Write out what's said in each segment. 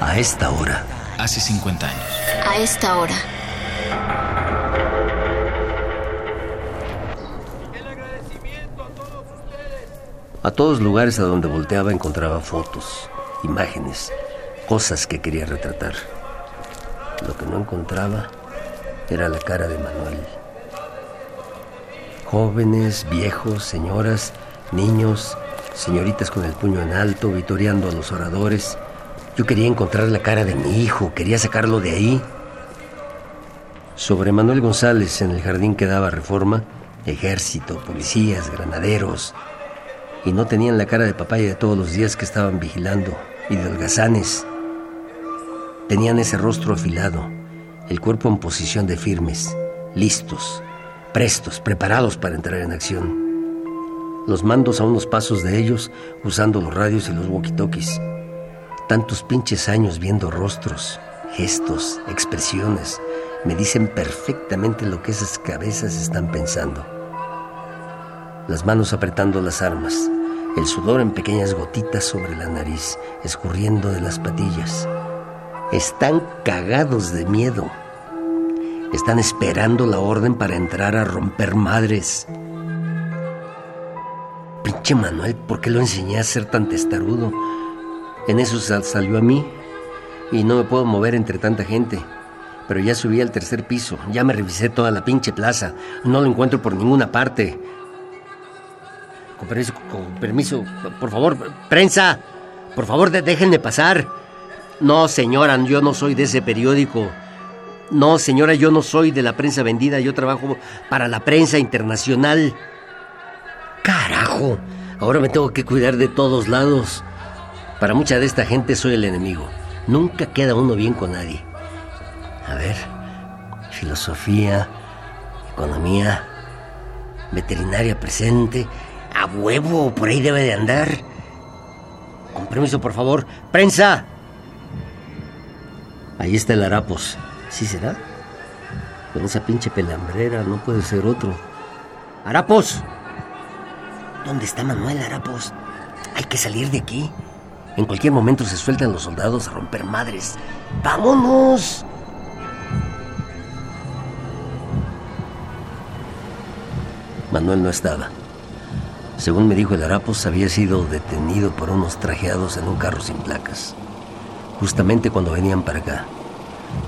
A esta hora. Hace 50 años. A esta hora. A todos lugares a donde volteaba encontraba fotos, imágenes, cosas que quería retratar. Lo que no encontraba era la cara de Manuel. Jóvenes, viejos, señoras, niños, señoritas con el puño en alto, vitoreando a los oradores. Yo quería encontrar la cara de mi hijo, quería sacarlo de ahí. Sobre Manuel González, en el jardín que daba reforma, ejército, policías, granaderos, y no tenían la cara de papaya de todos los días que estaban vigilando, y de holgazanes. Tenían ese rostro afilado, el cuerpo en posición de firmes, listos, prestos, preparados para entrar en acción. Los mandos a unos pasos de ellos, usando los radios y los walkie-talkies. Tantos pinches años viendo rostros, gestos, expresiones, me dicen perfectamente lo que esas cabezas están pensando. Las manos apretando las armas, el sudor en pequeñas gotitas sobre la nariz, escurriendo de las patillas. Están cagados de miedo. Están esperando la orden para entrar a romper madres. Pinche Manuel, ¿por qué lo enseñé a ser tan testarudo? En eso salió a mí y no me puedo mover entre tanta gente. Pero ya subí al tercer piso, ya me revisé toda la pinche plaza. No lo encuentro por ninguna parte. Con permiso, con permiso, por favor, prensa, por favor, déjenme pasar. No, señora, yo no soy de ese periódico. No, señora, yo no soy de la prensa vendida, yo trabajo para la prensa internacional. Carajo, ahora me tengo que cuidar de todos lados. Para mucha de esta gente soy el enemigo. Nunca queda uno bien con nadie. A ver, filosofía, economía, veterinaria presente. A huevo, por ahí debe de andar. Con permiso, por favor. ¡Prensa! Ahí está el harapos. ¿Sí será? Con esa pinche pelambrera no puede ser otro. ¡Harapos! ¿Dónde está Manuel Harapos? Hay que salir de aquí. En cualquier momento se sueltan los soldados a romper madres. ¡Vámonos! Manuel no estaba. Según me dijo el Harapos, había sido detenido por unos trajeados en un carro sin placas. Justamente cuando venían para acá.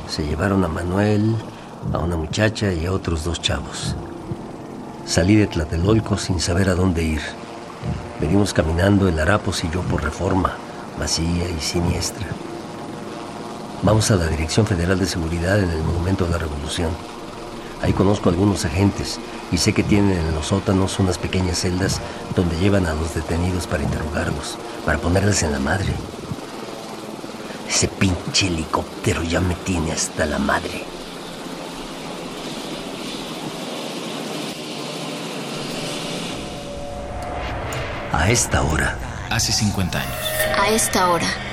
Se llevaron a Manuel, a una muchacha y a otros dos chavos. Salí de Tlatelolco sin saber a dónde ir. Venimos caminando el Harapos y yo por reforma, vacía y siniestra. Vamos a la Dirección Federal de Seguridad en el Monumento de la Revolución. Ahí conozco a algunos agentes y sé que tienen en los sótanos unas pequeñas celdas donde llevan a los detenidos para interrogarlos, para ponerles en la madre. Ese pinche helicóptero ya me tiene hasta la madre. A esta hora. Hace 50 años. A esta hora.